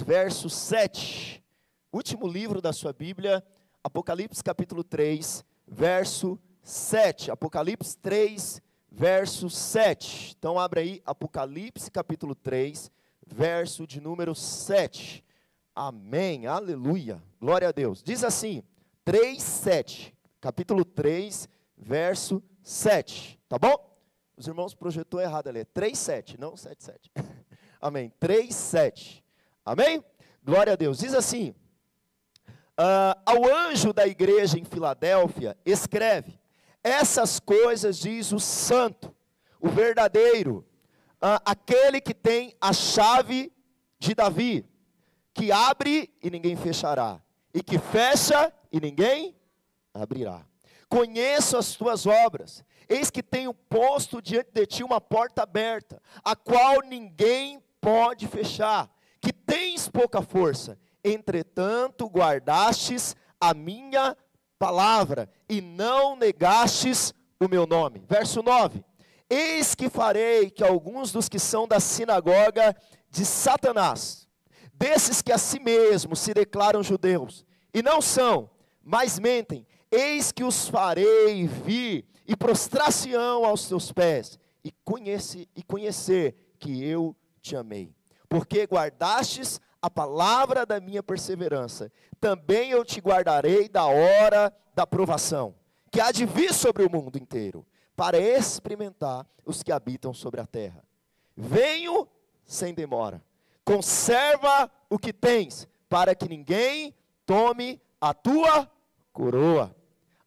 verso 7. Último livro da sua Bíblia, Apocalipse capítulo 3, verso 7. Apocalipse 3, verso 7. Então abra aí Apocalipse capítulo 3, verso de número 7. Amém. Aleluia. Glória a Deus. Diz assim: 3, 7. Capítulo 3, verso 7. Tá bom? Os irmãos projetou errado ali. É 3, 7, não 7, 7. Amém. 3, 7. Amém? Glória a Deus. Diz assim: uh, Ao anjo da igreja em Filadélfia, escreve: Essas coisas diz o santo, o verdadeiro, uh, aquele que tem a chave de Davi, que abre e ninguém fechará, e que fecha e ninguém abrirá. Conheço as tuas obras, eis que tenho posto diante de ti uma porta aberta, a qual ninguém pode fechar que tens pouca força, entretanto guardastes a minha palavra e não negastes o meu nome. Verso 9: Eis que farei que alguns dos que são da sinagoga de Satanás, desses que a si mesmos se declaram judeus, e não são, mas mentem, eis que os farei vir e prostrar-se-ão aos teus pés, e, conhece, e conhecer que eu te amei porque guardastes a palavra da minha perseverança, também eu te guardarei da hora da provação, que há de vir sobre o mundo inteiro, para experimentar os que habitam sobre a terra. Venho sem demora, conserva o que tens, para que ninguém tome a tua coroa.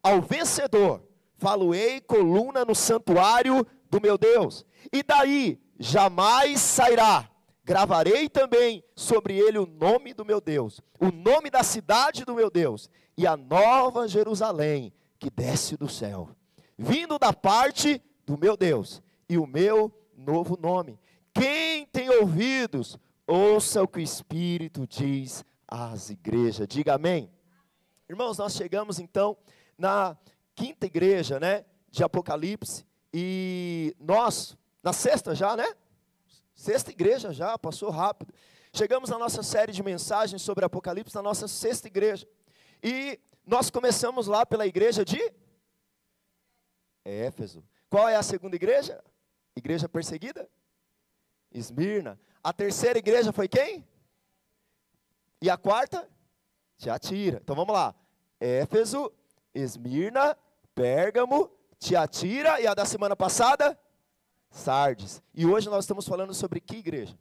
Ao vencedor, faloei coluna no santuário do meu Deus, e daí jamais sairá Gravarei também sobre ele o nome do meu Deus, o nome da cidade do meu Deus, e a nova Jerusalém que desce do céu, vindo da parte do meu Deus, e o meu novo nome. Quem tem ouvidos, ouça o que o Espírito diz às igrejas. Diga amém. Irmãos, nós chegamos então na quinta igreja, né, de Apocalipse, e nós, na sexta já, né? Sexta igreja já, passou rápido. Chegamos na nossa série de mensagens sobre Apocalipse, na nossa sexta igreja. E nós começamos lá pela igreja de Éfeso. Qual é a segunda igreja? Igreja perseguida? Esmirna. A terceira igreja foi quem? E a quarta? Tiatira. Então vamos lá. Éfeso, Esmirna, Pérgamo, Tiatira e a da semana passada? Sardes. E hoje nós estamos falando sobre que igreja?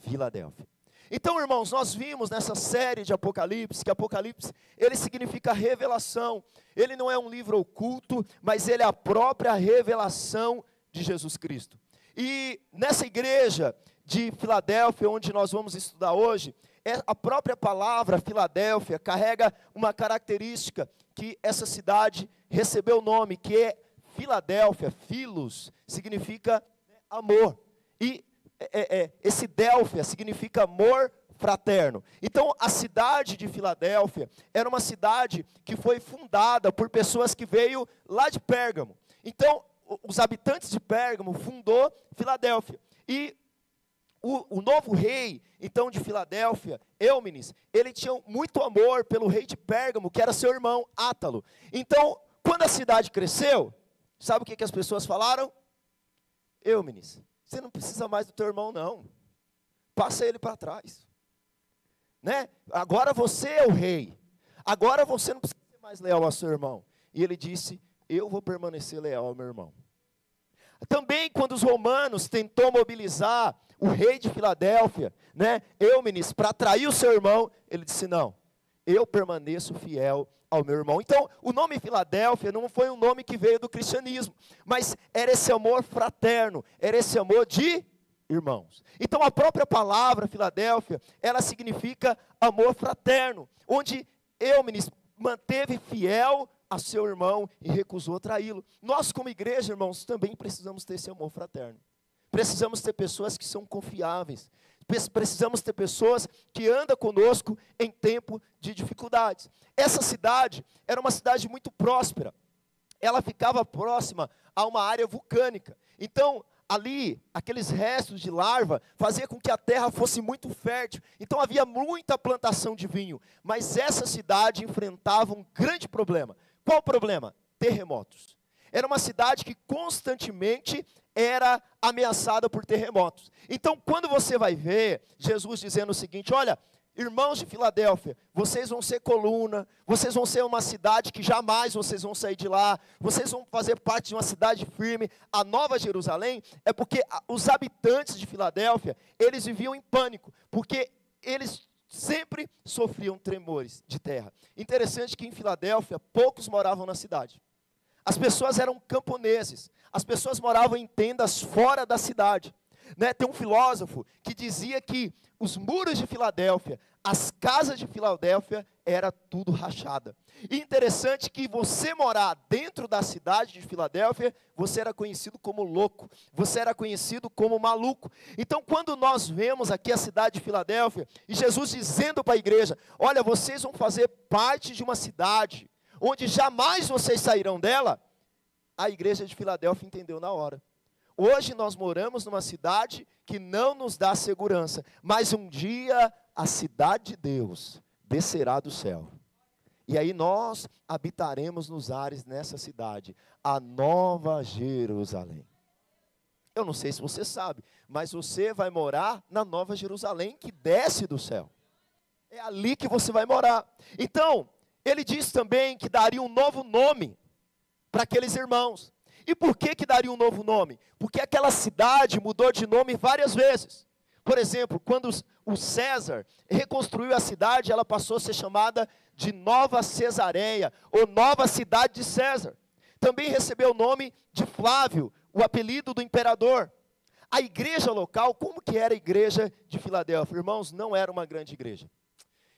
Filadélfia. Então, irmãos, nós vimos nessa série de Apocalipse que Apocalipse, ele significa revelação. Ele não é um livro oculto, mas ele é a própria revelação de Jesus Cristo. E nessa igreja de Filadélfia, onde nós vamos estudar hoje, é a própria palavra Filadélfia carrega uma característica que essa cidade recebeu o nome, que é Filadélfia, filos, significa amor. E é, é, é, esse Délfia significa amor fraterno. Então, a cidade de Filadélfia era uma cidade que foi fundada por pessoas que veio lá de Pérgamo. Então, os habitantes de Pérgamo fundou Filadélfia. E o, o, novo rei, então, de Filadélfia, Eumenes, ele tinha muito amor pelo rei de Pérgamo, que era seu irmão Átalo. Então, quando a cidade cresceu, Sabe o que, que as pessoas falaram? Eumenes, você não precisa mais do teu irmão, não. Passa ele para trás. Né? Agora você é o rei. Agora você não precisa ser mais leal ao seu irmão. E ele disse: Eu vou permanecer leal ao meu irmão. Também quando os romanos tentou mobilizar o rei de Filadélfia, né, Eumenes, para atrair o seu irmão, ele disse: Não, eu permaneço fiel ao meu irmão. Então, o nome Filadélfia não foi um nome que veio do cristianismo, mas era esse amor fraterno, era esse amor de irmãos. Então, a própria palavra Filadélfia, ela significa amor fraterno, onde Eumenes manteve fiel a seu irmão e recusou traí-lo. Nós, como igreja, irmãos, também precisamos ter esse amor fraterno. Precisamos ter pessoas que são confiáveis, precisamos ter pessoas que andam conosco em tempo de dificuldades. Essa cidade era uma cidade muito próspera. Ela ficava próxima a uma área vulcânica. Então, ali, aqueles restos de larva, fazia com que a terra fosse muito fértil. Então havia muita plantação de vinho. Mas essa cidade enfrentava um grande problema. Qual o problema? Terremotos. Era uma cidade que constantemente era ameaçada por terremotos. Então, quando você vai ver Jesus dizendo o seguinte: olha, Irmãos de Filadélfia, vocês vão ser coluna, vocês vão ser uma cidade que jamais vocês vão sair de lá, vocês vão fazer parte de uma cidade firme. A Nova Jerusalém é porque os habitantes de Filadélfia, eles viviam em pânico, porque eles sempre sofriam tremores de terra. Interessante que em Filadélfia poucos moravam na cidade. As pessoas eram camponeses, as pessoas moravam em tendas fora da cidade. Né? Tem um filósofo que dizia que os muros de Filadélfia, as casas de Filadélfia, era tudo rachada. E interessante que você morar dentro da cidade de Filadélfia, você era conhecido como louco, você era conhecido como maluco. Então, quando nós vemos aqui a cidade de Filadélfia, e Jesus dizendo para a igreja: Olha, vocês vão fazer parte de uma cidade onde jamais vocês sairão dela, a igreja de Filadélfia entendeu na hora. Hoje nós moramos numa cidade que não nos dá segurança, mas um dia a cidade de Deus descerá do céu. E aí nós habitaremos nos ares nessa cidade, a nova Jerusalém. Eu não sei se você sabe, mas você vai morar na nova Jerusalém que desce do céu. É ali que você vai morar. Então, ele diz também que daria um novo nome para aqueles irmãos. E por que que daria um novo nome? Porque aquela cidade mudou de nome várias vezes. Por exemplo, quando o César reconstruiu a cidade, ela passou a ser chamada de Nova Cesareia, ou Nova Cidade de César. Também recebeu o nome de Flávio, o apelido do imperador. A igreja local, como que era a igreja de Filadélfia? Irmãos, não era uma grande igreja.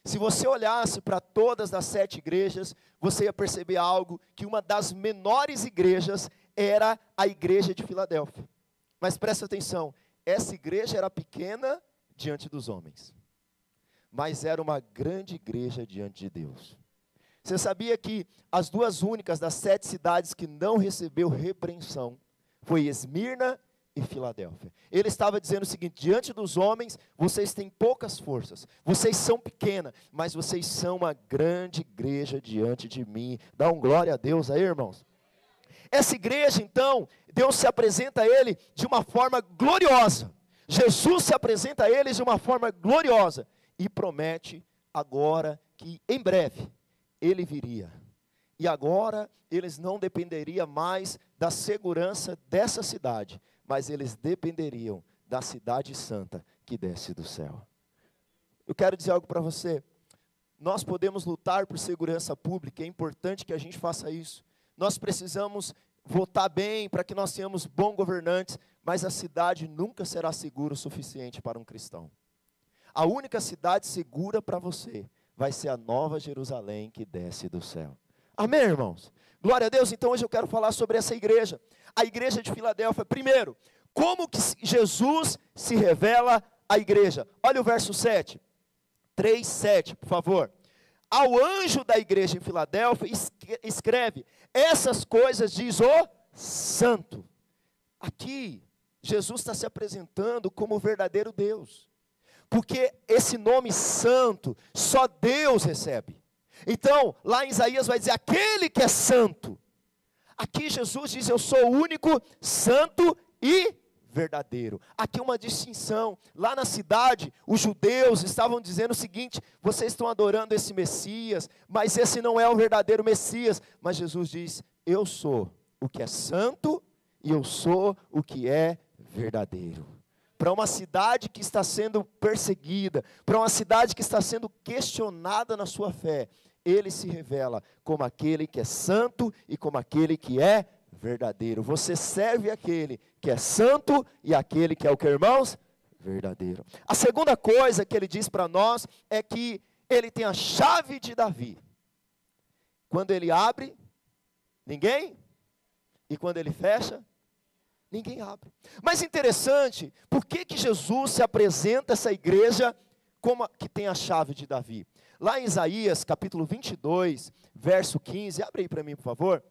Se você olhasse para todas as sete igrejas, você ia perceber algo, que uma das menores igrejas era a igreja de Filadélfia. Mas presta atenção, essa igreja era pequena diante dos homens, mas era uma grande igreja diante de Deus. Você sabia que as duas únicas das sete cidades que não recebeu repreensão foi Esmirna e Filadélfia. Ele estava dizendo o seguinte: diante dos homens, vocês têm poucas forças, vocês são pequena, mas vocês são uma grande igreja diante de mim. Dá um glória a Deus aí, irmãos. Essa igreja, então, Deus se apresenta a ele de uma forma gloriosa. Jesus se apresenta a eles de uma forma gloriosa e promete agora que em breve ele viria. E agora eles não dependeriam mais da segurança dessa cidade, mas eles dependeriam da cidade santa que desce do céu. Eu quero dizer algo para você. Nós podemos lutar por segurança pública, é importante que a gente faça isso. Nós precisamos votar bem para que nós tenhamos bons governantes, mas a cidade nunca será segura o suficiente para um cristão. A única cidade segura para você vai ser a nova Jerusalém que desce do céu. Amém, irmãos? Glória a Deus. Então hoje eu quero falar sobre essa igreja, a igreja de Filadélfia. Primeiro, como que Jesus se revela à igreja? Olha o verso 7. 3, 7, por favor ao anjo da igreja em Filadélfia, escreve: essas coisas diz o santo. Aqui, Jesus está se apresentando como o verdadeiro Deus, porque esse nome santo só Deus recebe. Então, lá em Isaías vai dizer: aquele que é santo. Aqui Jesus diz: Eu sou o único santo e verdadeiro. Aqui uma distinção. Lá na cidade, os judeus estavam dizendo o seguinte: vocês estão adorando esse Messias, mas esse não é o verdadeiro Messias. Mas Jesus diz: eu sou o que é santo e eu sou o que é verdadeiro. Para uma cidade que está sendo perseguida, para uma cidade que está sendo questionada na sua fé, ele se revela como aquele que é santo e como aquele que é verdadeiro. Você serve aquele que é santo e aquele que é o que, irmãos? Verdadeiro. A segunda coisa que ele diz para nós é que ele tem a chave de Davi. Quando ele abre, ninguém. E quando ele fecha, ninguém abre. Mas interessante, por que, que Jesus se apresenta essa igreja como a, que tem a chave de Davi? Lá em Isaías, capítulo 22, verso 15, abre aí para mim, por favor.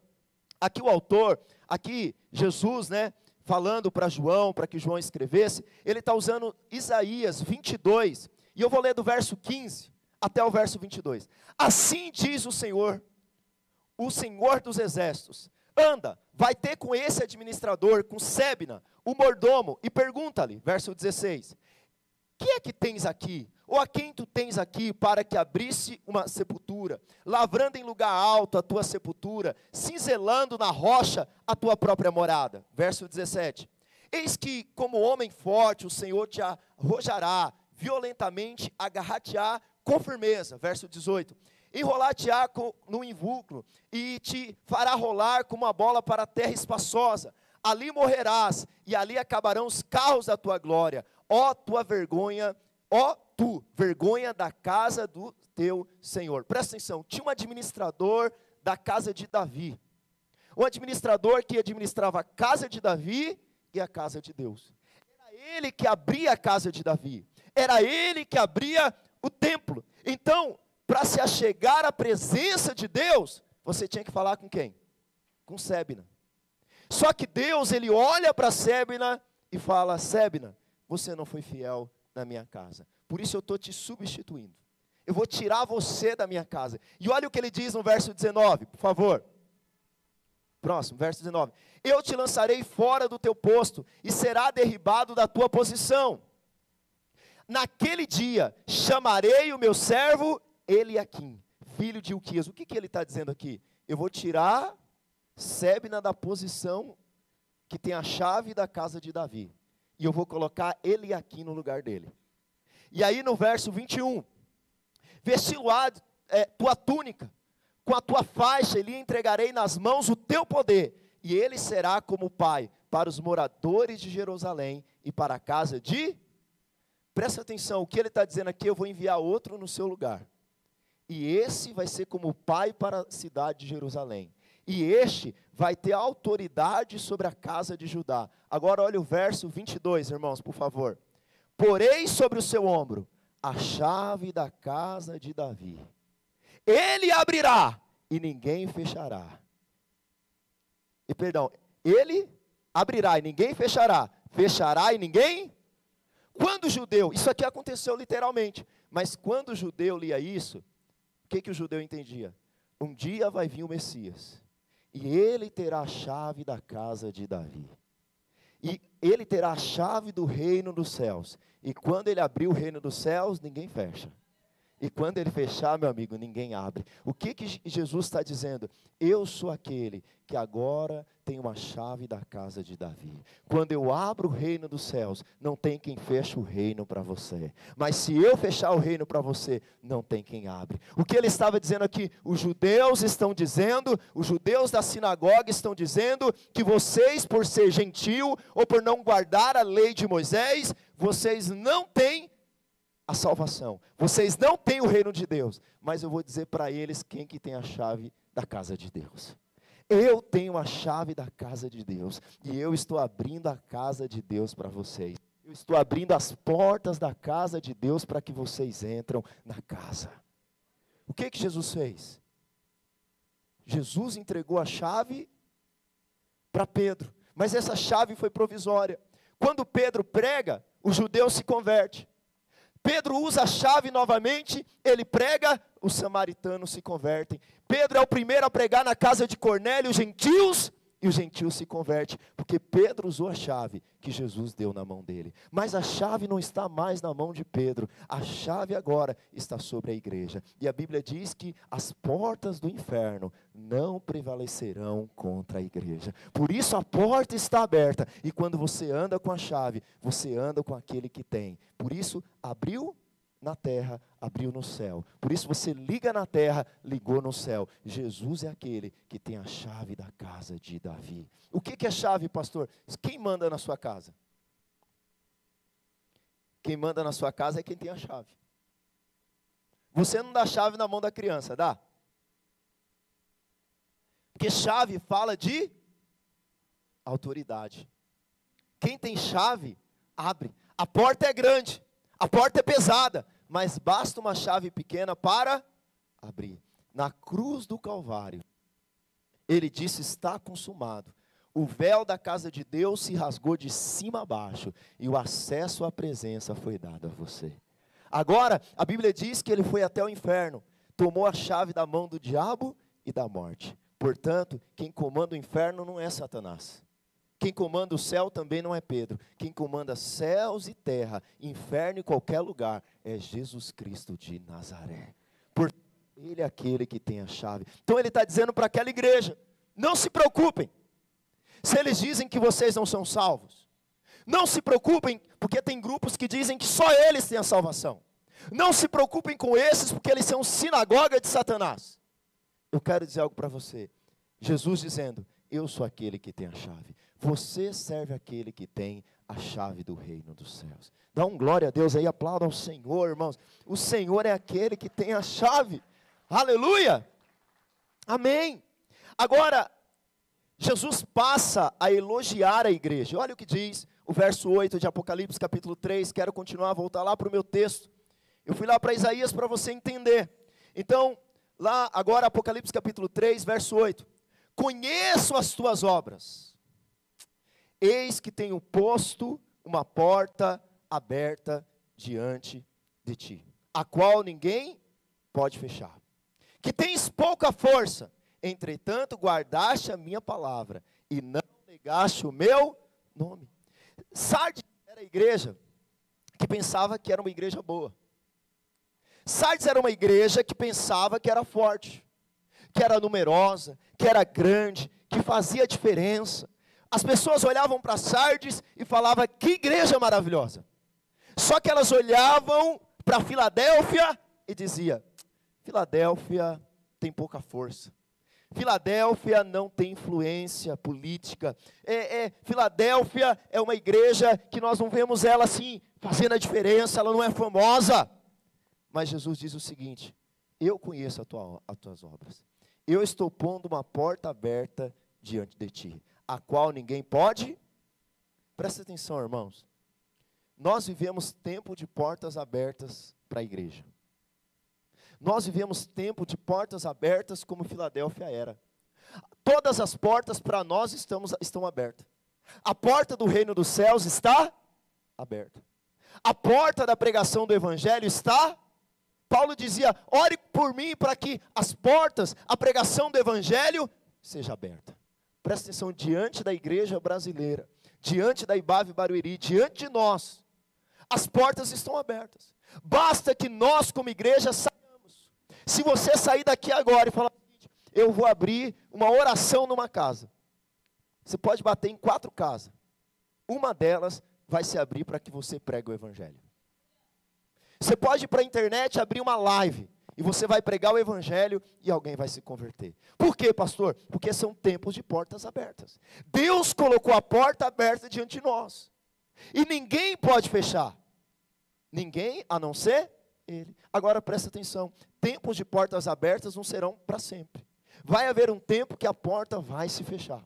Aqui o autor, aqui Jesus, né, falando para João, para que João escrevesse, ele está usando Isaías 22, e eu vou ler do verso 15 até o verso 22. Assim diz o Senhor, o Senhor dos exércitos: anda, vai ter com esse administrador, com Sebna, o mordomo, e pergunta-lhe, verso 16: que é que tens aqui? Ou a quem tu tens aqui para que abrisse uma sepultura, lavrando em lugar alto a tua sepultura, cinzelando na rocha a tua própria morada? Verso 17: Eis que, como homem forte, o Senhor te arrojará violentamente, agarrar-te-á com firmeza. Verso 18: Enrolar-te-á no invúlcro e te fará rolar como uma bola para a terra espaçosa. Ali morrerás e ali acabarão os carros da tua glória. Ó tua vergonha, ó tu, vergonha da casa do teu Senhor. Presta atenção, tinha um administrador da casa de Davi. Um administrador que administrava a casa de Davi e a casa de Deus. Era ele que abria a casa de Davi. Era ele que abria o templo. Então, para se achegar à presença de Deus, você tinha que falar com quem? Com Sebna. Só que Deus, ele olha para Sebna e fala: Sebna, você não foi fiel na minha casa. Por isso eu estou te substituindo. Eu vou tirar você da minha casa. E olha o que ele diz no verso 19, por favor. Próximo, verso 19. Eu te lançarei fora do teu posto e será derribado da tua posição. Naquele dia chamarei o meu servo Eliaquim, filho de Uquias. O que, que ele está dizendo aqui? Eu vou tirar Sebna da posição que tem a chave da casa de Davi. E eu vou colocar Eliaquim no lugar dele. E aí no verso 21, vesti-lo é, tua túnica, com a tua faixa, lhe entregarei nas mãos o teu poder, e ele será como pai para os moradores de Jerusalém e para a casa de. Presta atenção, o que ele está dizendo aqui, eu vou enviar outro no seu lugar. E esse vai ser como pai para a cidade de Jerusalém. E este vai ter autoridade sobre a casa de Judá. Agora olha o verso 22, irmãos, por favor. Porei sobre o seu ombro a chave da casa de Davi. Ele abrirá e ninguém fechará. E perdão, ele abrirá e ninguém fechará. Fechará e ninguém? Quando o judeu, isso aqui aconteceu literalmente, mas quando o judeu lia isso, o que, que o judeu entendia? Um dia vai vir o Messias, e ele terá a chave da casa de Davi. E ele terá a chave do reino dos céus. E quando ele abrir o reino dos céus, ninguém fecha. E quando ele fechar, meu amigo, ninguém abre. O que, que Jesus está dizendo? Eu sou aquele que agora tem uma chave da casa de Davi. Quando eu abro o reino dos céus, não tem quem feche o reino para você. Mas se eu fechar o reino para você, não tem quem abre. O que ele estava dizendo aqui? Os judeus estão dizendo, os judeus da sinagoga estão dizendo que vocês, por ser gentil ou por não guardar a lei de Moisés, vocês não têm a salvação. Vocês não têm o reino de Deus, mas eu vou dizer para eles quem que tem a chave da casa de Deus. Eu tenho a chave da casa de Deus e eu estou abrindo a casa de Deus para vocês. Eu estou abrindo as portas da casa de Deus para que vocês entram na casa. O que que Jesus fez? Jesus entregou a chave para Pedro, mas essa chave foi provisória. Quando Pedro prega, o judeu se converte. Pedro usa a chave novamente, ele prega, os samaritanos se convertem. Pedro é o primeiro a pregar na casa de Cornélio, os gentios, e os gentios se convertem, porque Pedro usou a chave que Jesus deu na mão dele. Mas a chave não está mais na mão de Pedro, a chave agora está sobre a igreja. E a Bíblia diz que as portas do inferno não prevalecerão contra a igreja. Por isso a porta está aberta, e quando você anda com a chave, você anda com aquele que tem. Por isso, abriu na terra, abriu no céu. Por isso você liga na terra, ligou no céu. Jesus é aquele que tem a chave da casa de Davi. O que, que é chave, pastor? Quem manda na sua casa? Quem manda na sua casa é quem tem a chave. Você não dá chave na mão da criança, dá? Porque chave fala de autoridade. Quem tem chave, abre. A porta é grande, a porta é pesada, mas basta uma chave pequena para abrir. Na cruz do Calvário, ele disse: Está consumado. o véu da casa de Deus se rasgou de cima a baixo e o acesso à presença foi dado a você. Agora, a Bíblia diz que ele foi até o inferno, tomou a chave da mão do diabo e da morte. Portanto, quem comanda o inferno não é Satanás. Quem comanda o céu também não é Pedro. Quem comanda céus e terra, inferno e qualquer lugar, é Jesus Cristo de Nazaré. Por ele é aquele que tem a chave. Então ele está dizendo para aquela igreja: não se preocupem. Se eles dizem que vocês não são salvos, não se preocupem, porque tem grupos que dizem que só eles têm a salvação. Não se preocupem com esses, porque eles são sinagoga de Satanás. Eu quero dizer algo para você. Jesus dizendo: Eu sou aquele que tem a chave. Você serve aquele que tem a chave do reino dos céus. Dá um glória a Deus aí, aplauda ao Senhor, irmãos. O Senhor é aquele que tem a chave. Aleluia! Amém. Agora, Jesus passa a elogiar a igreja. Olha o que diz o verso 8 de Apocalipse, capítulo 3. Quero continuar, voltar lá para o meu texto. Eu fui lá para Isaías para você entender. Então, lá agora, Apocalipse capítulo 3, verso 8. Conheço as tuas obras. Eis que tenho posto uma porta aberta diante de ti, a qual ninguém pode fechar. Que tens pouca força, entretanto guardaste a minha palavra e não negaste o meu nome. Sardes era a igreja que pensava que era uma igreja boa. Sardes era uma igreja que pensava que era forte, que era numerosa, que era grande, que fazia diferença. As pessoas olhavam para Sardes e falavam: que igreja maravilhosa. Só que elas olhavam para Filadélfia e dizia: Filadélfia tem pouca força. Filadélfia não tem influência política. É, é, Filadélfia é uma igreja que nós não vemos ela assim fazendo a diferença, ela não é famosa. Mas Jesus diz o seguinte: Eu conheço tua, as tuas obras. Eu estou pondo uma porta aberta diante de ti, a qual ninguém pode. Presta atenção, irmãos. Nós vivemos tempo de portas abertas para a igreja. Nós vivemos tempo de portas abertas como Filadélfia era. Todas as portas para nós estamos, estão abertas. A porta do reino dos céus está aberta. A porta da pregação do evangelho está Paulo dizia: ore por mim para que as portas, a pregação do Evangelho seja aberta. Presta atenção, diante da igreja brasileira, diante da Ibave Barueri, diante de nós, as portas estão abertas. Basta que nós, como igreja, saiamos. Se você sair daqui agora e falar, eu vou abrir uma oração numa casa, você pode bater em quatro casas. Uma delas vai se abrir para que você pregue o Evangelho. Você pode ir para a internet abrir uma live e você vai pregar o evangelho e alguém vai se converter. Por quê, pastor? Porque são tempos de portas abertas. Deus colocou a porta aberta diante de nós. E ninguém pode fechar. Ninguém a não ser ele. Agora presta atenção: tempos de portas abertas não serão para sempre. Vai haver um tempo que a porta vai se fechar.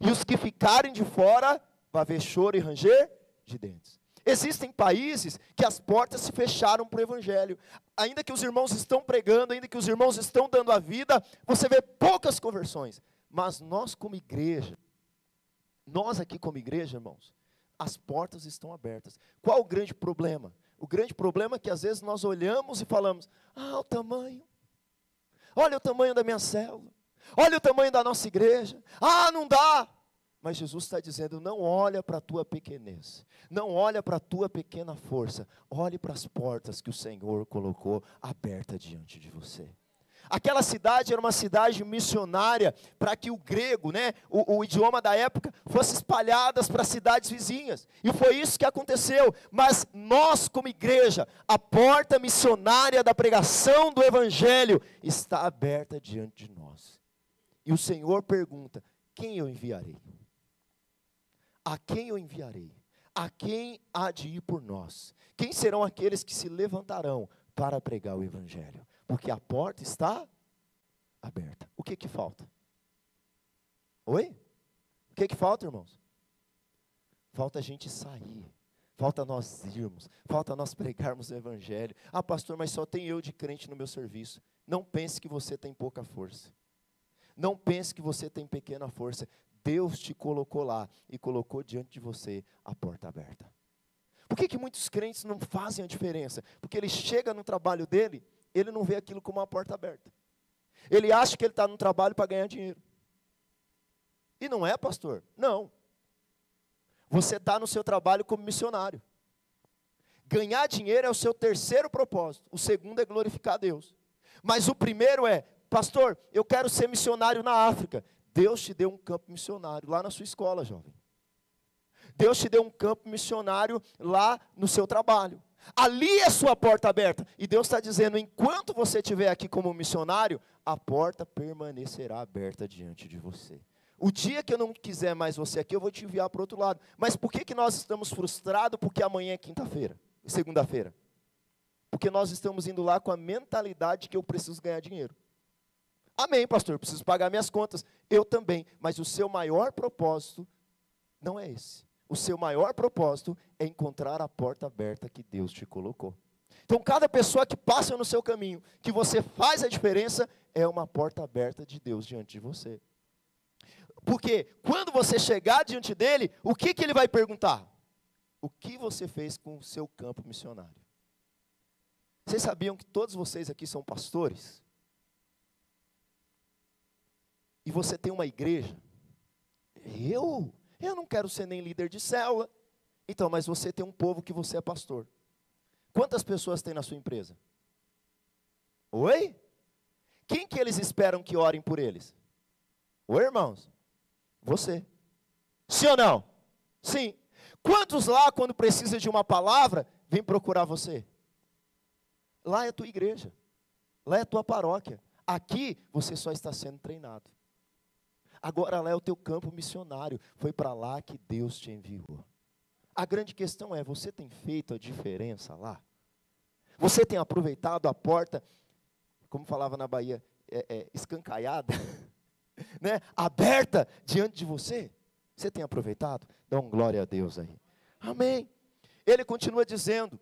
E os que ficarem de fora, vai haver choro e ranger de dentes. Existem países que as portas se fecharam para o Evangelho. Ainda que os irmãos estão pregando, ainda que os irmãos estão dando a vida, você vê poucas conversões. Mas nós, como igreja, nós aqui como igreja, irmãos, as portas estão abertas. Qual o grande problema? O grande problema é que às vezes nós olhamos e falamos: ah, o tamanho. Olha o tamanho da minha célula. Olha o tamanho da nossa igreja. Ah, não dá. Mas Jesus está dizendo: não olha para a tua pequenez, não olha para a tua pequena força, olhe para as portas que o Senhor colocou aberta diante de você. Aquela cidade era uma cidade missionária para que o grego, né, o, o idioma da época, fosse espalhadas para cidades vizinhas. E foi isso que aconteceu. Mas nós, como igreja, a porta missionária da pregação do Evangelho está aberta diante de nós. E o Senhor pergunta: quem eu enviarei? A quem eu enviarei? A quem há de ir por nós? Quem serão aqueles que se levantarão para pregar o Evangelho? Porque a porta está aberta. O que que falta? Oi? O que que falta, irmãos? Falta a gente sair. Falta nós irmos. Falta nós pregarmos o Evangelho. Ah, pastor, mas só tem eu de crente no meu serviço. Não pense que você tem pouca força. Não pense que você tem pequena força. Deus te colocou lá e colocou diante de você a porta aberta. Por que, que muitos crentes não fazem a diferença? Porque ele chega no trabalho dele, ele não vê aquilo como uma porta aberta. Ele acha que ele está no trabalho para ganhar dinheiro. E não é, pastor? Não. Você está no seu trabalho como missionário. Ganhar dinheiro é o seu terceiro propósito. O segundo é glorificar Deus. Mas o primeiro é, pastor, eu quero ser missionário na África. Deus te deu um campo missionário lá na sua escola, jovem. Deus te deu um campo missionário lá no seu trabalho. Ali é sua porta aberta. E Deus está dizendo: enquanto você estiver aqui como missionário, a porta permanecerá aberta diante de você. O dia que eu não quiser mais você aqui, eu vou te enviar para outro lado. Mas por que, que nós estamos frustrados? Porque amanhã é quinta-feira, segunda-feira. Porque nós estamos indo lá com a mentalidade que eu preciso ganhar dinheiro. Amém, pastor, preciso pagar minhas contas. Eu também. Mas o seu maior propósito não é esse. O seu maior propósito é encontrar a porta aberta que Deus te colocou. Então, cada pessoa que passa no seu caminho, que você faz a diferença, é uma porta aberta de Deus diante de você. Porque quando você chegar diante dele, o que, que ele vai perguntar? O que você fez com o seu campo missionário? Vocês sabiam que todos vocês aqui são pastores? E você tem uma igreja? Eu? Eu não quero ser nem líder de célula. Então, mas você tem um povo que você é pastor. Quantas pessoas tem na sua empresa? Oi? Quem que eles esperam que orem por eles? Oi, irmãos? Você. Sim ou não? Sim. Quantos lá, quando precisa de uma palavra, vem procurar você? Lá é a tua igreja. Lá é a tua paróquia. Aqui você só está sendo treinado. Agora lá é o teu campo missionário. Foi para lá que Deus te enviou. A grande questão é: você tem feito a diferença lá? Você tem aproveitado a porta, como falava na Bahia, é, é, escancaiada? né, aberta diante de você. Você tem aproveitado? Dá um glória a Deus aí. Amém. Ele continua dizendo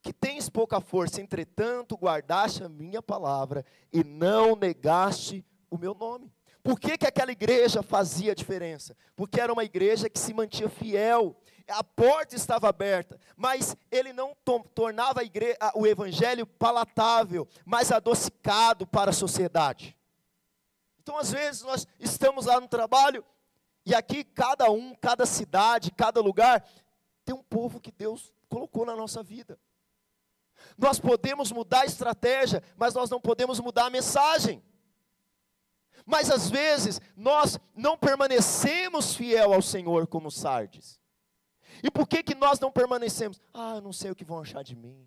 que tens pouca força, entretanto guardaste a minha palavra e não negaste o meu nome. Por que, que aquela igreja fazia diferença? Porque era uma igreja que se mantinha fiel, a porta estava aberta, mas ele não tornava igreja, o evangelho palatável, mas adocicado para a sociedade. Então, às vezes, nós estamos lá no trabalho, e aqui cada um, cada cidade, cada lugar, tem um povo que Deus colocou na nossa vida. Nós podemos mudar a estratégia, mas nós não podemos mudar a mensagem. Mas às vezes nós não permanecemos fiel ao Senhor como Sardes. E por que que nós não permanecemos? Ah, eu não sei o que vão achar de mim.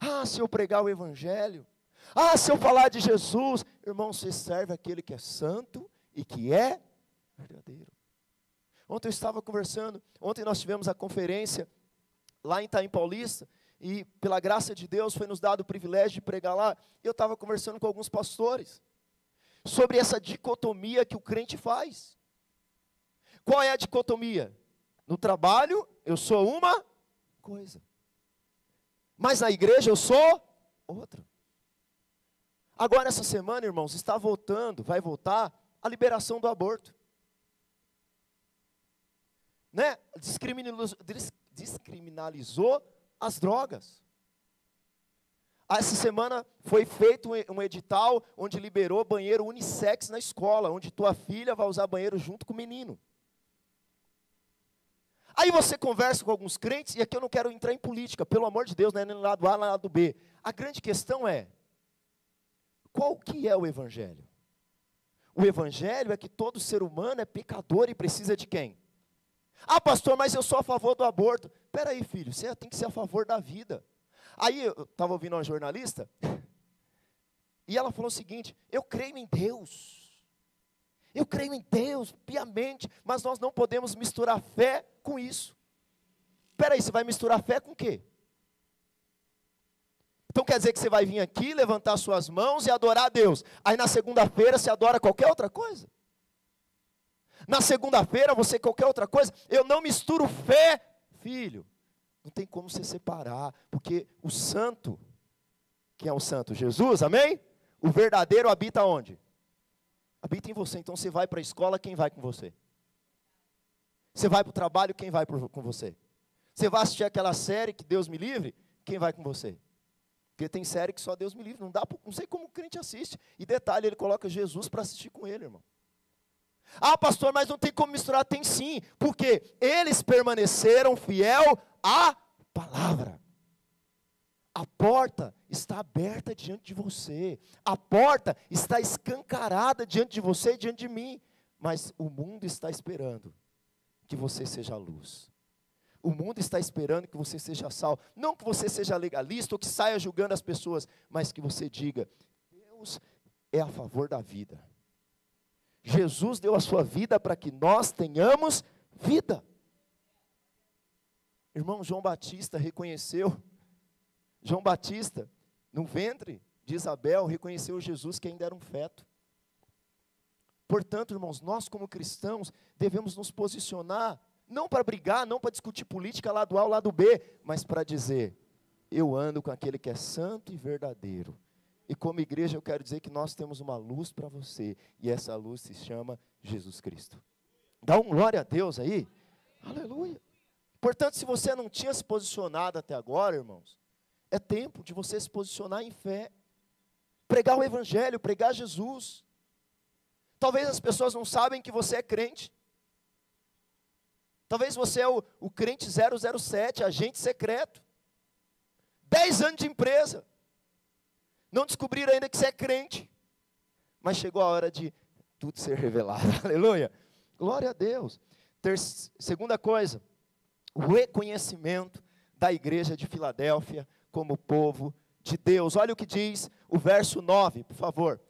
Ah, se eu pregar o evangelho, ah, se eu falar de Jesus, irmão, você serve aquele que é santo e que é verdadeiro. Ontem eu estava conversando, ontem nós tivemos a conferência lá em Itaim Paulista, e pela graça de Deus foi nos dado o privilégio de pregar lá, eu estava conversando com alguns pastores sobre essa dicotomia que o crente faz. Qual é a dicotomia? No trabalho eu sou uma coisa, mas na igreja eu sou outra. Agora, essa semana, irmãos, está voltando, vai voltar a liberação do aborto. Né? Descriminalizou, descriminalizou as drogas. Essa semana foi feito um edital onde liberou banheiro unissex na escola, onde tua filha vai usar banheiro junto com o menino. Aí você conversa com alguns crentes, e aqui eu não quero entrar em política, pelo amor de Deus, não é nem lado A, nem lado B. A grande questão é, qual que é o evangelho? O evangelho é que todo ser humano é pecador e precisa de quem? Ah, pastor, mas eu sou a favor do aborto. Espera aí, filho, você tem que ser a favor da vida. Aí eu estava ouvindo uma jornalista, e ela falou o seguinte: eu creio em Deus. Eu creio em Deus, piamente, mas nós não podemos misturar fé com isso. Espera aí, você vai misturar fé com o quê? Então quer dizer que você vai vir aqui, levantar suas mãos e adorar a Deus. Aí na segunda-feira você adora qualquer outra coisa. Na segunda-feira você qualquer outra coisa. Eu não misturo fé, filho. Não tem como você separar, porque o santo, quem é o santo? Jesus, amém? O verdadeiro habita onde? Habita em você. Então você vai para a escola, quem vai com você? Você vai para o trabalho, quem vai com você? Você vai assistir aquela série que Deus me livre, quem vai com você? Porque tem série que só Deus me livre, não dá, não sei como o crente assiste. E detalhe, ele coloca Jesus para assistir com ele, irmão. Ah, pastor, mas não tem como misturar, tem sim, porque eles permaneceram fiel à palavra. A porta está aberta diante de você. A porta está escancarada diante de você e diante de mim. Mas o mundo está esperando que você seja a luz. O mundo está esperando que você seja sal. Não que você seja legalista ou que saia julgando as pessoas, mas que você diga: Deus é a favor da vida. Jesus deu a sua vida para que nós tenhamos vida. Irmão João Batista reconheceu João Batista, no ventre de Isabel, reconheceu Jesus que ainda era um feto. Portanto, irmãos, nós como cristãos devemos nos posicionar, não para brigar, não para discutir política lado A ou lado B, mas para dizer: eu ando com aquele que é santo e verdadeiro. E como igreja eu quero dizer que nós temos uma luz para você, e essa luz se chama Jesus Cristo. Dá um glória a Deus aí. Aleluia. Portanto, se você não tinha se posicionado até agora, irmãos, é tempo de você se posicionar em fé, pregar o Evangelho, pregar Jesus. Talvez as pessoas não sabem que você é crente. Talvez você é o, o crente 007, agente secreto. Dez anos de empresa. Não descobriram ainda que você é crente. Mas chegou a hora de tudo ser revelado. Aleluia. Glória a Deus. Ter, segunda coisa, o reconhecimento da igreja de Filadélfia como povo de Deus. Olha o que diz o verso 9, por favor.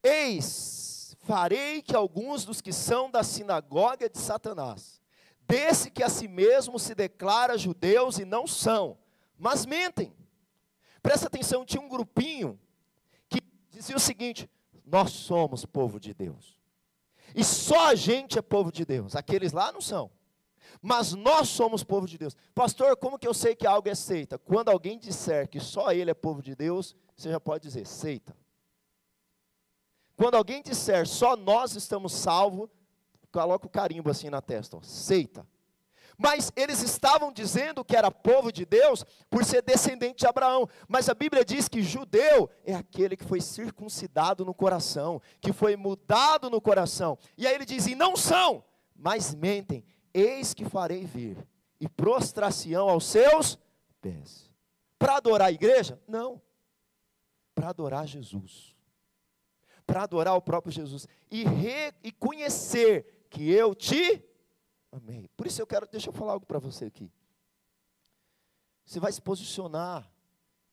Eis, farei que alguns dos que são da sinagoga de Satanás, desse que a si mesmo se declara judeus e não são, mas mentem. Presta atenção, tinha um grupinho que dizia o seguinte: nós somos povo de Deus. E só a gente é povo de Deus, aqueles lá não são mas nós somos povo de Deus. Pastor, como que eu sei que algo é seita? Quando alguém disser que só ele é povo de Deus, você já pode dizer seita. Quando alguém disser só nós estamos salvos, coloca o carimbo assim na testa, ó, seita. Mas eles estavam dizendo que era povo de Deus por ser descendente de Abraão. Mas a Bíblia diz que judeu é aquele que foi circuncidado no coração, que foi mudado no coração. E aí ele diz: e não são, mas mentem Eis que farei vir, e prostração aos seus pés. Para adorar a igreja? Não. Para adorar Jesus. Para adorar o próprio Jesus. E, re, e conhecer que eu te amei. Por isso eu quero, deixa eu falar algo para você aqui. Você vai se posicionar,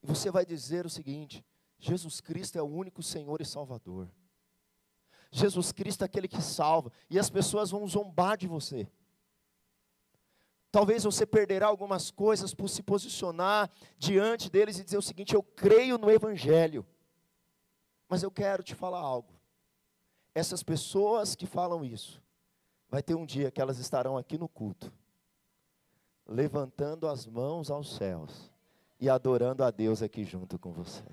e você vai dizer o seguinte: Jesus Cristo é o único Senhor e Salvador. Jesus Cristo é aquele que salva, e as pessoas vão zombar de você. Talvez você perderá algumas coisas por se posicionar diante deles e dizer o seguinte: eu creio no Evangelho. Mas eu quero te falar algo. Essas pessoas que falam isso, vai ter um dia que elas estarão aqui no culto, levantando as mãos aos céus e adorando a Deus aqui junto com você.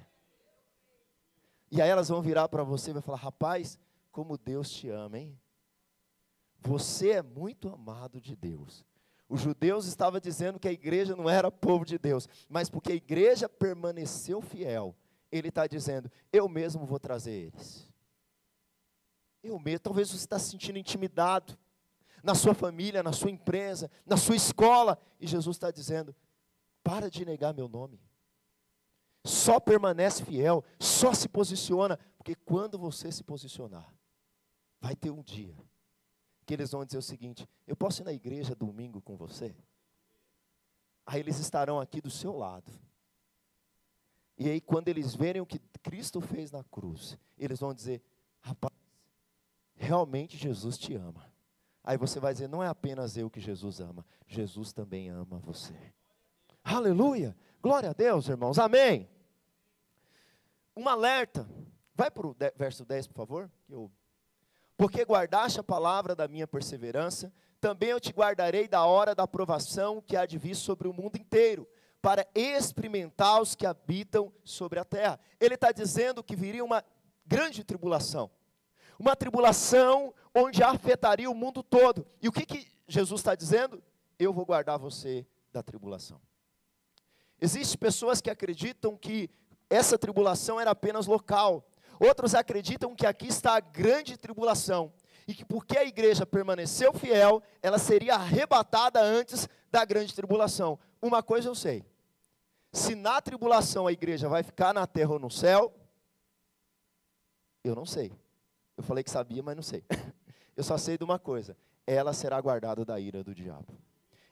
E aí elas vão virar para você e vai falar: rapaz, como Deus te ama, hein? Você é muito amado de Deus. Os judeus estavam dizendo que a igreja não era povo de Deus, mas porque a igreja permaneceu fiel, ele está dizendo: eu mesmo vou trazer eles. Eu mesmo, talvez você está se sentindo intimidado na sua família, na sua empresa, na sua escola, e Jesus está dizendo: para de negar meu nome. Só permanece fiel, só se posiciona, porque quando você se posicionar, vai ter um dia que eles vão dizer o seguinte: Eu posso ir na igreja domingo com você? Aí eles estarão aqui do seu lado. E aí, quando eles verem o que Cristo fez na cruz, eles vão dizer: Rapaz, realmente Jesus te ama. Aí você vai dizer: Não é apenas eu que Jesus ama, Jesus também ama você. Aleluia! Glória a Deus, irmãos. Amém. Um alerta. Vai para o verso 10, por favor. Eu porque guardaste a palavra da minha perseverança, também eu te guardarei da hora da aprovação que há de vir sobre o mundo inteiro, para experimentar os que habitam sobre a terra. Ele está dizendo que viria uma grande tribulação. Uma tribulação onde afetaria o mundo todo. E o que, que Jesus está dizendo? Eu vou guardar você da tribulação. Existem pessoas que acreditam que essa tribulação era apenas local. Outros acreditam que aqui está a grande tribulação e que porque a igreja permaneceu fiel, ela seria arrebatada antes da grande tribulação. Uma coisa eu sei: se na tribulação a igreja vai ficar na terra ou no céu, eu não sei. Eu falei que sabia, mas não sei. Eu só sei de uma coisa: ela será guardada da ira do diabo.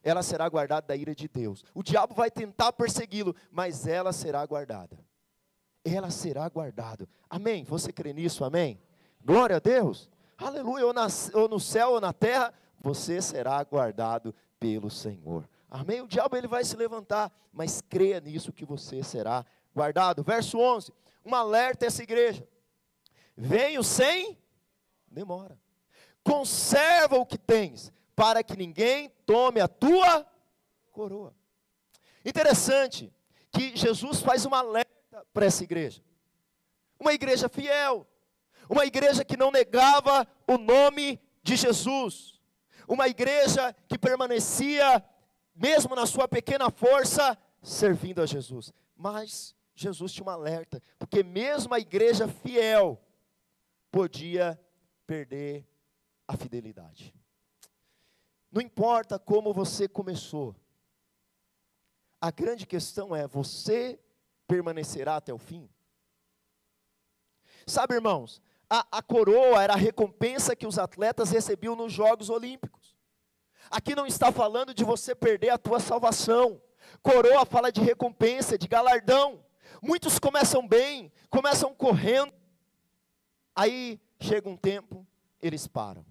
Ela será guardada da ira de Deus. O diabo vai tentar persegui-lo, mas ela será guardada. Ela será guardada. Amém? Você crê nisso? Amém? Glória a Deus. Aleluia. Ou, ou no céu ou na terra, você será guardado pelo Senhor. Amém? O diabo ele vai se levantar, mas creia nisso que você será guardado. Verso 11. Um alerta essa igreja. Venho sem demora. Conserva o que tens, para que ninguém tome a tua coroa. Interessante que Jesus faz uma alerta para essa igreja. Uma igreja fiel, uma igreja que não negava o nome de Jesus, uma igreja que permanecia, mesmo na sua pequena força, servindo a Jesus. Mas Jesus tinha um alerta, porque mesmo a igreja fiel, podia perder a fidelidade. Não importa como você começou, a grande questão é: você permanecerá até o fim? Sabe, irmãos, a, a, coroa era a recompensa que os atletas recebiam nos Jogos Olímpicos. Aqui não está falando de você perder a tua salvação. Coroa fala de recompensa, de galardão. Muitos começam bem, começam correndo, Aí chega um tempo, eles param.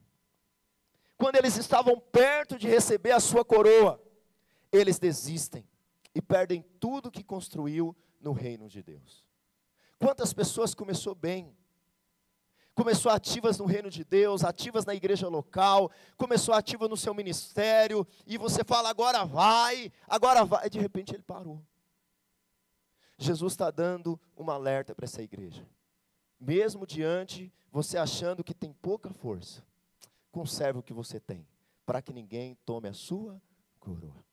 Quando eles estavam perto de receber a sua coroa, eles desistem e perdem tudo que construiu no reino de Deus. Quantas pessoas começou bem? Começou ativas no reino de Deus, ativas na igreja local, começou ativa no seu ministério, e você fala, agora vai, agora vai, e de repente ele parou. Jesus está dando uma alerta para essa igreja mesmo diante você achando que tem pouca força, conserve o que você tem, para que ninguém tome a sua coroa.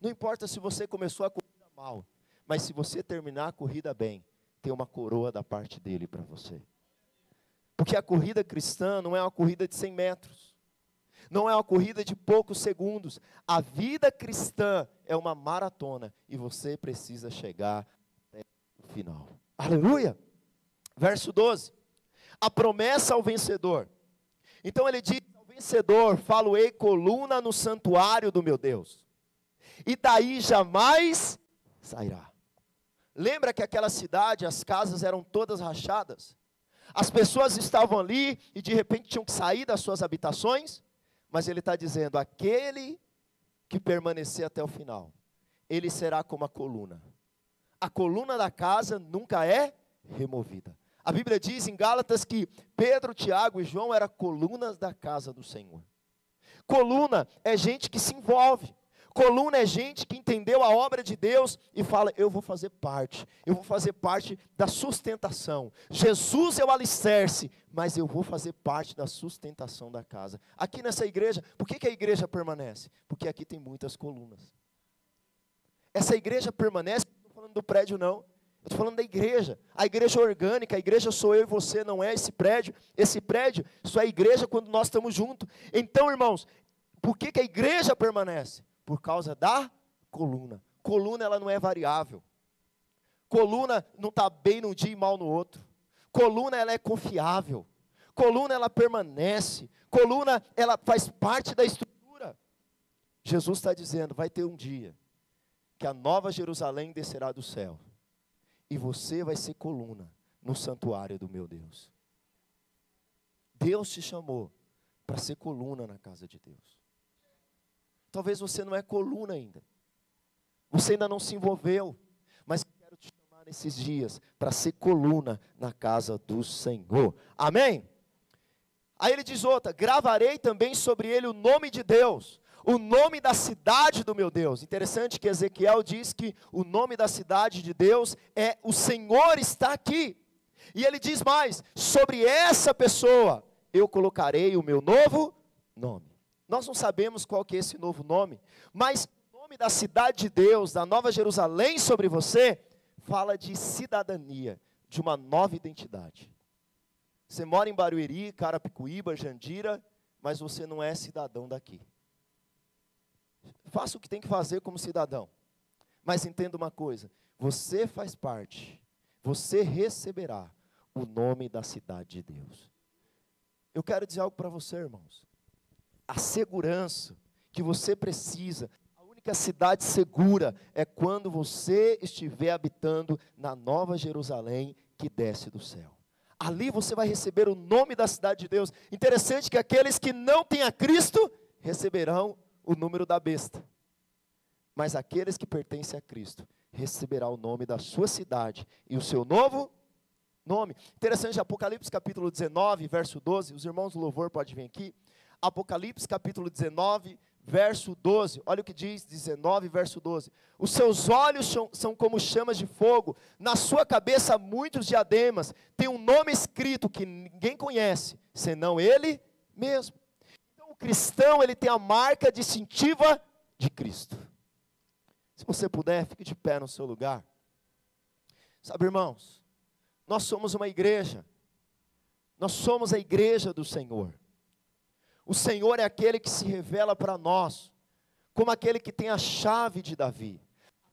Não importa se você começou a corrida mal, mas se você terminar a corrida bem, tem uma coroa da parte dele para você. Porque a corrida cristã não é uma corrida de 100 metros, não é uma corrida de poucos segundos. A vida cristã é uma maratona e você precisa chegar até o final. Aleluia! Verso 12. A promessa ao vencedor. Então ele diz ao vencedor: Falo-ei coluna no santuário do meu Deus, e daí jamais sairá. Lembra que aquela cidade, as casas eram todas rachadas? As pessoas estavam ali e de repente tinham que sair das suas habitações, mas ele está dizendo: aquele que permanecer até o final, ele será como a coluna. A coluna da casa nunca é removida. A Bíblia diz em Gálatas que Pedro, Tiago e João eram colunas da casa do Senhor. Coluna é gente que se envolve. Coluna é gente que entendeu a obra de Deus e fala: Eu vou fazer parte, eu vou fazer parte da sustentação. Jesus é o alicerce, mas eu vou fazer parte da sustentação da casa. Aqui nessa igreja, por que, que a igreja permanece? Porque aqui tem muitas colunas. Essa igreja permanece, não estou falando do prédio, não. Estou falando da igreja. A igreja orgânica, a igreja sou eu e você, não é esse prédio. Esse prédio só é igreja quando nós estamos juntos. Então, irmãos, por que, que a igreja permanece? Por causa da coluna. Coluna ela não é variável. Coluna não está bem num dia e mal no outro. Coluna ela é confiável. Coluna ela permanece. Coluna ela faz parte da estrutura. Jesus está dizendo: vai ter um dia que a nova Jerusalém descerá do céu e você vai ser coluna no santuário do meu Deus. Deus te chamou para ser coluna na casa de Deus. Talvez você não é coluna ainda. Você ainda não se envolveu, mas quero te chamar nesses dias para ser coluna na casa do Senhor. Amém? Aí ele diz outra: gravarei também sobre ele o nome de Deus, o nome da cidade do meu Deus. Interessante que Ezequiel diz que o nome da cidade de Deus é o Senhor está aqui. E ele diz mais: sobre essa pessoa eu colocarei o meu novo nome. Nós não sabemos qual que é esse novo nome, mas o nome da cidade de Deus, da Nova Jerusalém sobre você, fala de cidadania, de uma nova identidade. Você mora em Barueri, Carapicuíba, Jandira, mas você não é cidadão daqui. Faça o que tem que fazer como cidadão. Mas entenda uma coisa: você faz parte, você receberá o nome da cidade de Deus. Eu quero dizer algo para você, irmãos. A segurança que você precisa, a única cidade segura é quando você estiver habitando na Nova Jerusalém que desce do céu. Ali você vai receber o nome da cidade de Deus. Interessante que aqueles que não têm a Cristo receberão o número da besta. Mas aqueles que pertencem a Cristo receberá o nome da sua cidade e o seu novo nome. Interessante, Apocalipse capítulo 19, verso 12. Os irmãos do louvor podem vir aqui. Apocalipse capítulo 19, verso 12. Olha o que diz 19, verso 12. Os seus olhos são, são como chamas de fogo, na sua cabeça muitos diademas. Tem um nome escrito que ninguém conhece, senão ele mesmo. Cristão, ele tem a marca distintiva de Cristo. Se você puder, fique de pé no seu lugar. Sabe, irmãos, nós somos uma igreja. Nós somos a igreja do Senhor. O Senhor é aquele que se revela para nós, como aquele que tem a chave de Davi,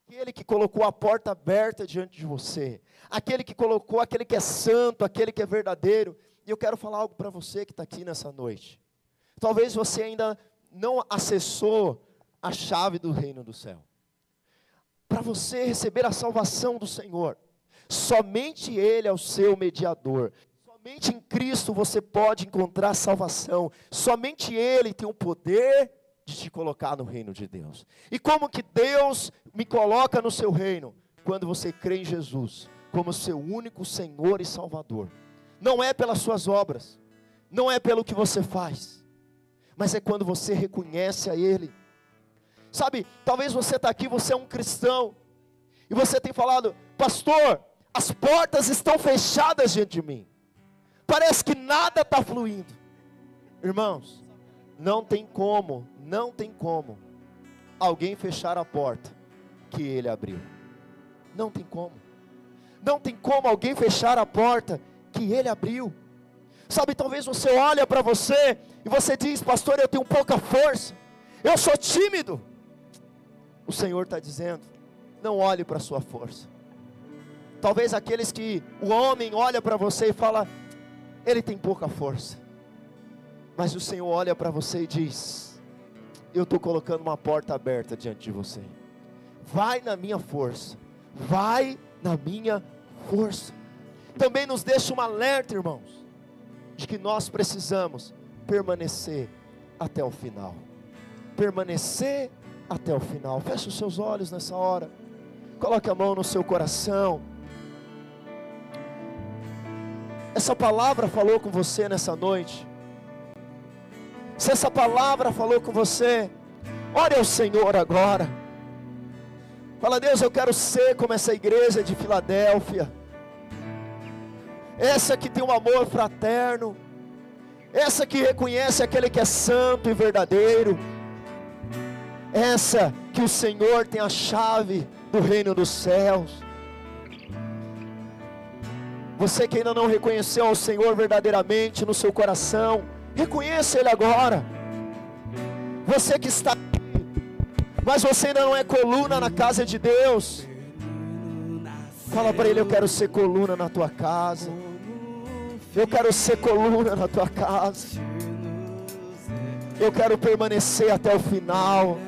aquele que colocou a porta aberta diante de você, aquele que colocou aquele que é santo, aquele que é verdadeiro. E eu quero falar algo para você que está aqui nessa noite. Talvez você ainda não acessou a chave do reino do céu. Para você receber a salvação do Senhor, somente Ele é o seu mediador, Somente em Cristo você pode encontrar salvação. Somente Ele tem o poder de te colocar no reino de Deus. E como que Deus me coloca no seu reino? Quando você crê em Jesus como seu único Senhor e Salvador. Não é pelas suas obras, não é pelo que você faz, mas é quando você reconhece a Ele. Sabe, talvez você está aqui, você é um cristão, e você tem falado, pastor, as portas estão fechadas diante de mim. Parece que nada está fluindo. Irmãos, não tem como, não tem como alguém fechar a porta que ele abriu. Não tem como. Não tem como alguém fechar a porta que ele abriu. Sabe, talvez você olha para você e você diz, pastor, eu tenho pouca força, eu sou tímido. O Senhor está dizendo, não olhe para a sua força. Talvez aqueles que o homem olha para você e fala, ele tem pouca força. Mas o Senhor olha para você e diz: Eu estou colocando uma porta aberta diante de você. Vai na minha força. Vai na minha força. Também nos deixa um alerta, irmãos, de que nós precisamos permanecer até o final. Permanecer até o final. Feche os seus olhos nessa hora. Coloque a mão no seu coração. essa palavra falou com você nessa noite, se essa palavra falou com você, ore ao Senhor agora. Fala, Deus, eu quero ser como essa igreja de Filadélfia. Essa que tem um amor fraterno. Essa que reconhece aquele que é santo e verdadeiro. Essa que o Senhor tem a chave do reino dos céus. Você que ainda não reconheceu ao Senhor verdadeiramente no seu coração, reconheça Ele agora. Você que está aqui, mas você ainda não é coluna na casa de Deus. Fala para Ele: Eu quero ser coluna na tua casa. Eu quero ser coluna na tua casa. Eu quero permanecer até o final.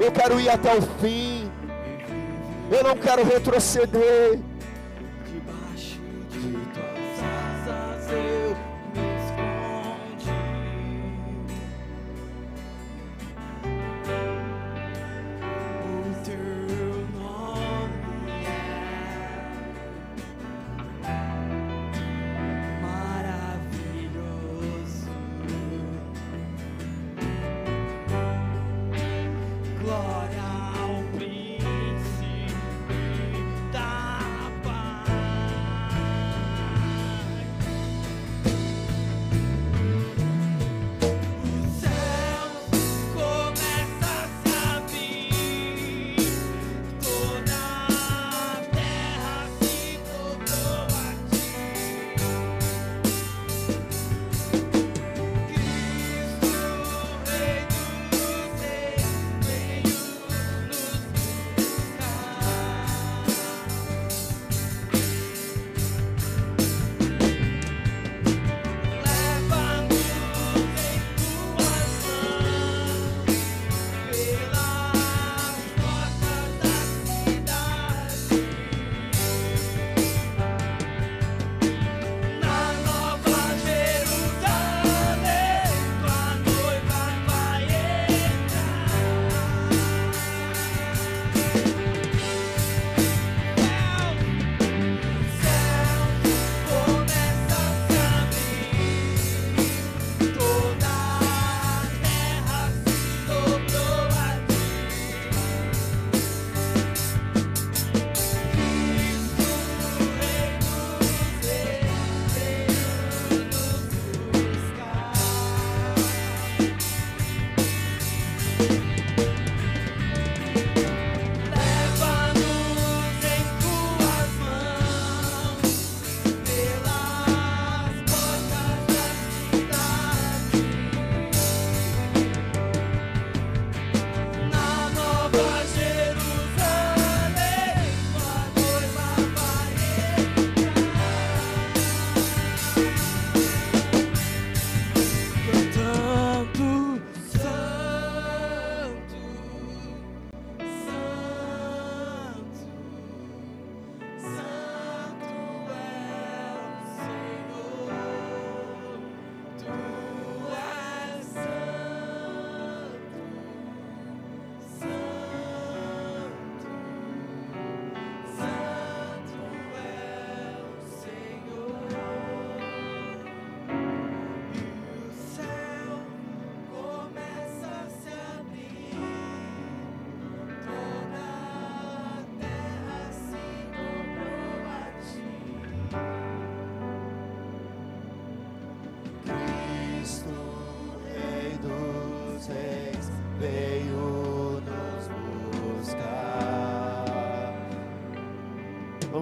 Eu quero ir até o fim. Eu não quero retroceder.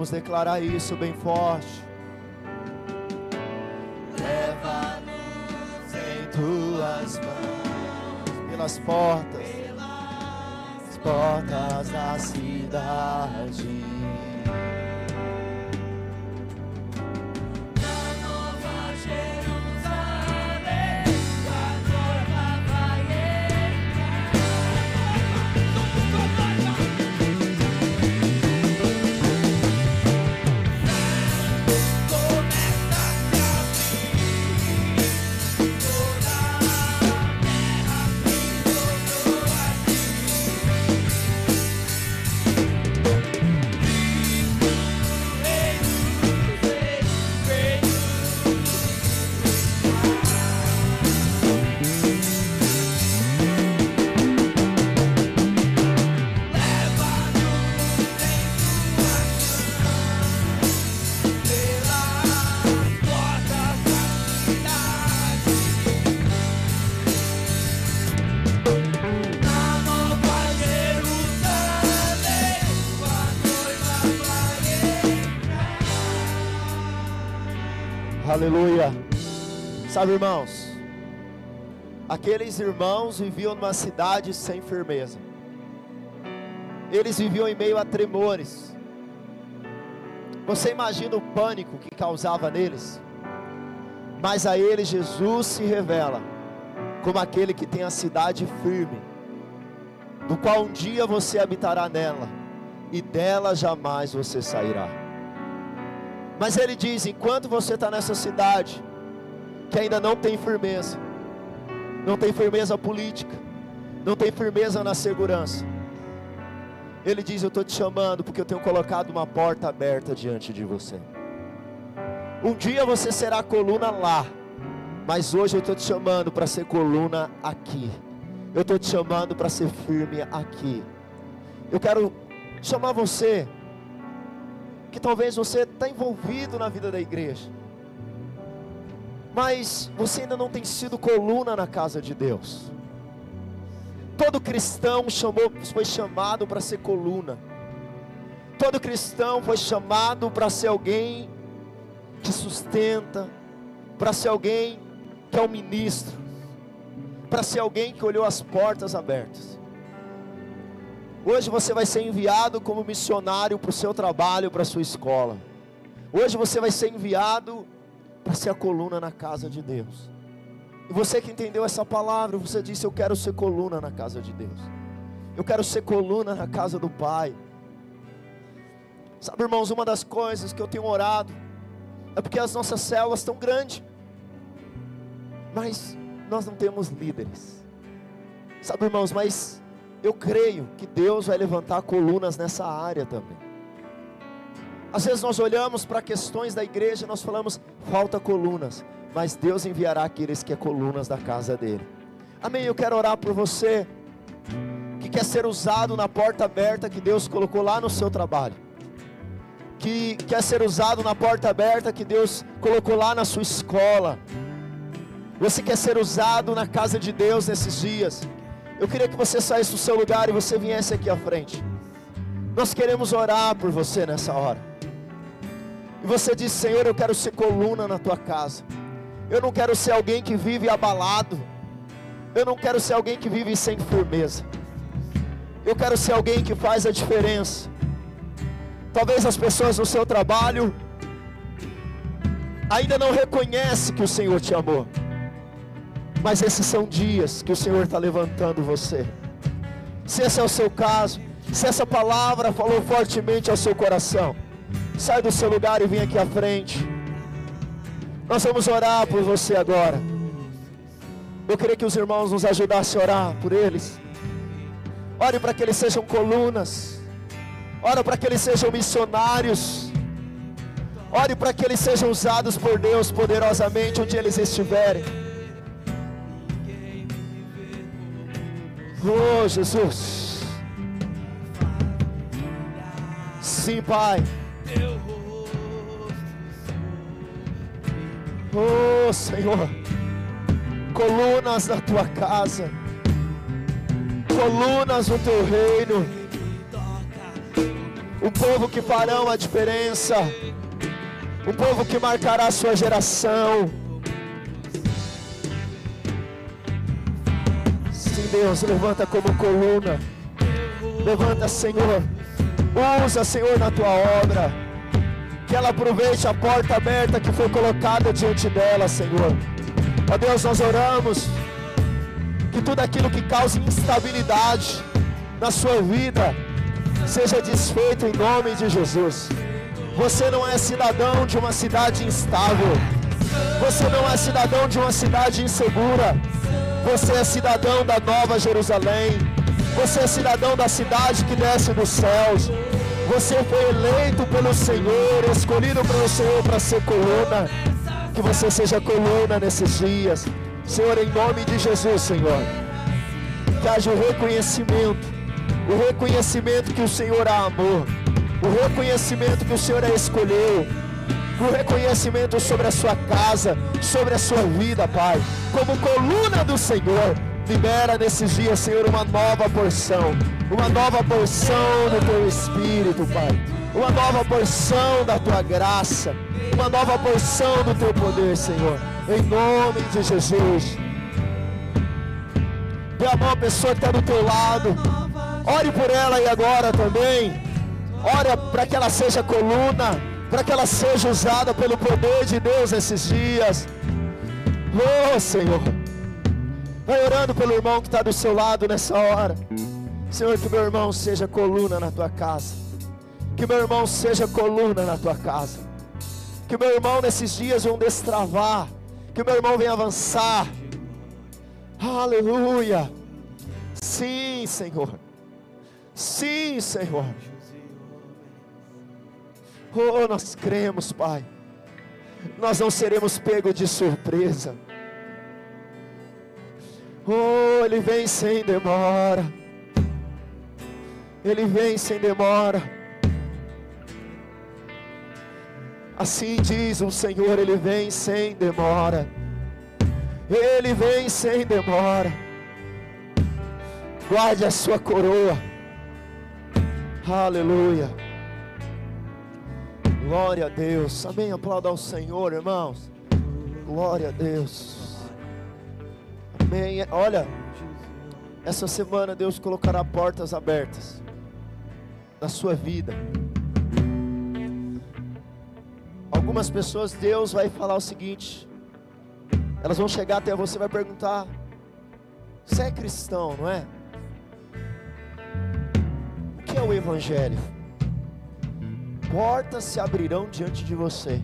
Vamos declarar isso bem forte. Leva-nos em tuas mãos pelas portas, pelas portas da cidade. Aleluia. Sabe, irmãos, aqueles irmãos viviam numa cidade sem firmeza. Eles viviam em meio a tremores. Você imagina o pânico que causava neles? Mas a eles Jesus se revela como aquele que tem a cidade firme, do qual um dia você habitará nela, e dela jamais você sairá. Mas ele diz: enquanto você está nessa cidade, que ainda não tem firmeza, não tem firmeza política, não tem firmeza na segurança, ele diz: Eu estou te chamando porque eu tenho colocado uma porta aberta diante de você. Um dia você será coluna lá, mas hoje eu estou te chamando para ser coluna aqui. Eu estou te chamando para ser firme aqui. Eu quero chamar você, que talvez você está envolvido na vida da igreja, mas você ainda não tem sido coluna na casa de Deus. Todo cristão chamou, foi chamado para ser coluna. Todo cristão foi chamado para ser alguém que sustenta, para ser alguém que é um ministro, para ser alguém que olhou as portas abertas. Hoje você vai ser enviado como missionário para o seu trabalho, para a sua escola. Hoje você vai ser enviado para ser a coluna na casa de Deus. E você que entendeu essa palavra, você disse: Eu quero ser coluna na casa de Deus. Eu quero ser coluna na casa do Pai. Sabe, irmãos, uma das coisas que eu tenho orado é porque as nossas células estão grandes, mas nós não temos líderes. Sabe, irmãos, mas eu creio que Deus vai levantar colunas nessa área também. Às vezes nós olhamos para questões da igreja e nós falamos, falta colunas, mas Deus enviará aqueles que é colunas da casa dele. Amém. Eu quero orar por você que quer ser usado na porta aberta que Deus colocou lá no seu trabalho. Que quer ser usado na porta aberta que Deus colocou lá na sua escola. Você quer ser usado na casa de Deus nesses dias. Eu queria que você saísse do seu lugar e você viesse aqui à frente. Nós queremos orar por você nessa hora. E você diz: Senhor, eu quero ser coluna na tua casa. Eu não quero ser alguém que vive abalado. Eu não quero ser alguém que vive sem firmeza. Eu quero ser alguém que faz a diferença. Talvez as pessoas no seu trabalho ainda não reconhecem que o Senhor te amou. Mas esses são dias que o Senhor está levantando você. Se esse é o seu caso, se essa palavra falou fortemente ao seu coração, sai do seu lugar e vem aqui à frente. Nós vamos orar por você agora. Eu queria que os irmãos nos ajudassem a orar por eles. Ore para que eles sejam colunas. Ore para que eles sejam missionários. Ore para que eles sejam usados por Deus poderosamente onde eles estiverem. Oh, Jesus. Sim, Pai. Oh, Senhor. Colunas da tua casa. Colunas do teu reino. Um povo que farão a diferença. Um povo que marcará a sua geração. Deus, levanta como coluna. Levanta, Senhor. Usa, Senhor, na tua obra. Que ela aproveite a porta aberta que foi colocada diante dela, Senhor. Ó Deus, nós oramos que tudo aquilo que causa instabilidade na sua vida seja desfeito em nome de Jesus. Você não é cidadão de uma cidade instável. Você não é cidadão de uma cidade insegura. Você é cidadão da Nova Jerusalém. Você é cidadão da cidade que desce dos céus. Você foi eleito pelo Senhor, escolhido pelo Senhor para ser coluna. Que você seja coluna nesses dias. Senhor, em nome de Jesus, Senhor. Que haja o reconhecimento. O reconhecimento que o Senhor a amou. O reconhecimento que o Senhor a escolheu. O reconhecimento sobre a sua casa, sobre a sua vida, Pai. Como coluna do Senhor. Libera nesses dias, Senhor, uma nova porção. Uma nova porção do teu Espírito, Pai. Uma nova porção da tua graça. Uma nova porção do teu poder, Senhor. Em nome de Jesus. Dê a mão à pessoa que está do teu lado. Ore por ela aí agora também. Ore para que ela seja coluna. Para que ela seja usada pelo poder de Deus nesses dias. Oh, Senhor. Vai orando pelo irmão que está do seu lado nessa hora. Senhor, que meu irmão seja coluna na tua casa. Que meu irmão seja coluna na tua casa. Que meu irmão nesses dias venha destravar. Que meu irmão venha avançar. Aleluia. Sim, Senhor. Sim, Senhor. Oh, nós cremos, Pai. Nós não seremos pegos de surpresa. Oh, Ele vem sem demora. Ele vem sem demora. Assim diz o Senhor, Ele vem sem demora. Ele vem sem demora. Guarde a sua coroa. Aleluia. Glória a Deus. Amém. Aplauda ao Senhor, irmãos. Glória a Deus. Amém. Olha, essa semana Deus colocará portas abertas na sua vida. Algumas pessoas, Deus vai falar o seguinte: elas vão chegar até você e vai perguntar: Você é cristão, não é? O que é o Evangelho? Portas se abrirão diante de você,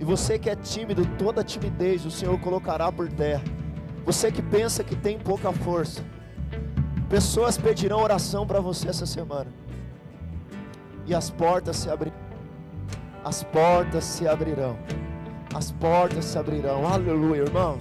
e você que é tímido, toda timidez o Senhor colocará por terra. Você que pensa que tem pouca força, pessoas pedirão oração para você essa semana, e as portas se abrirão. As portas se abrirão. As portas se abrirão. Aleluia, irmão.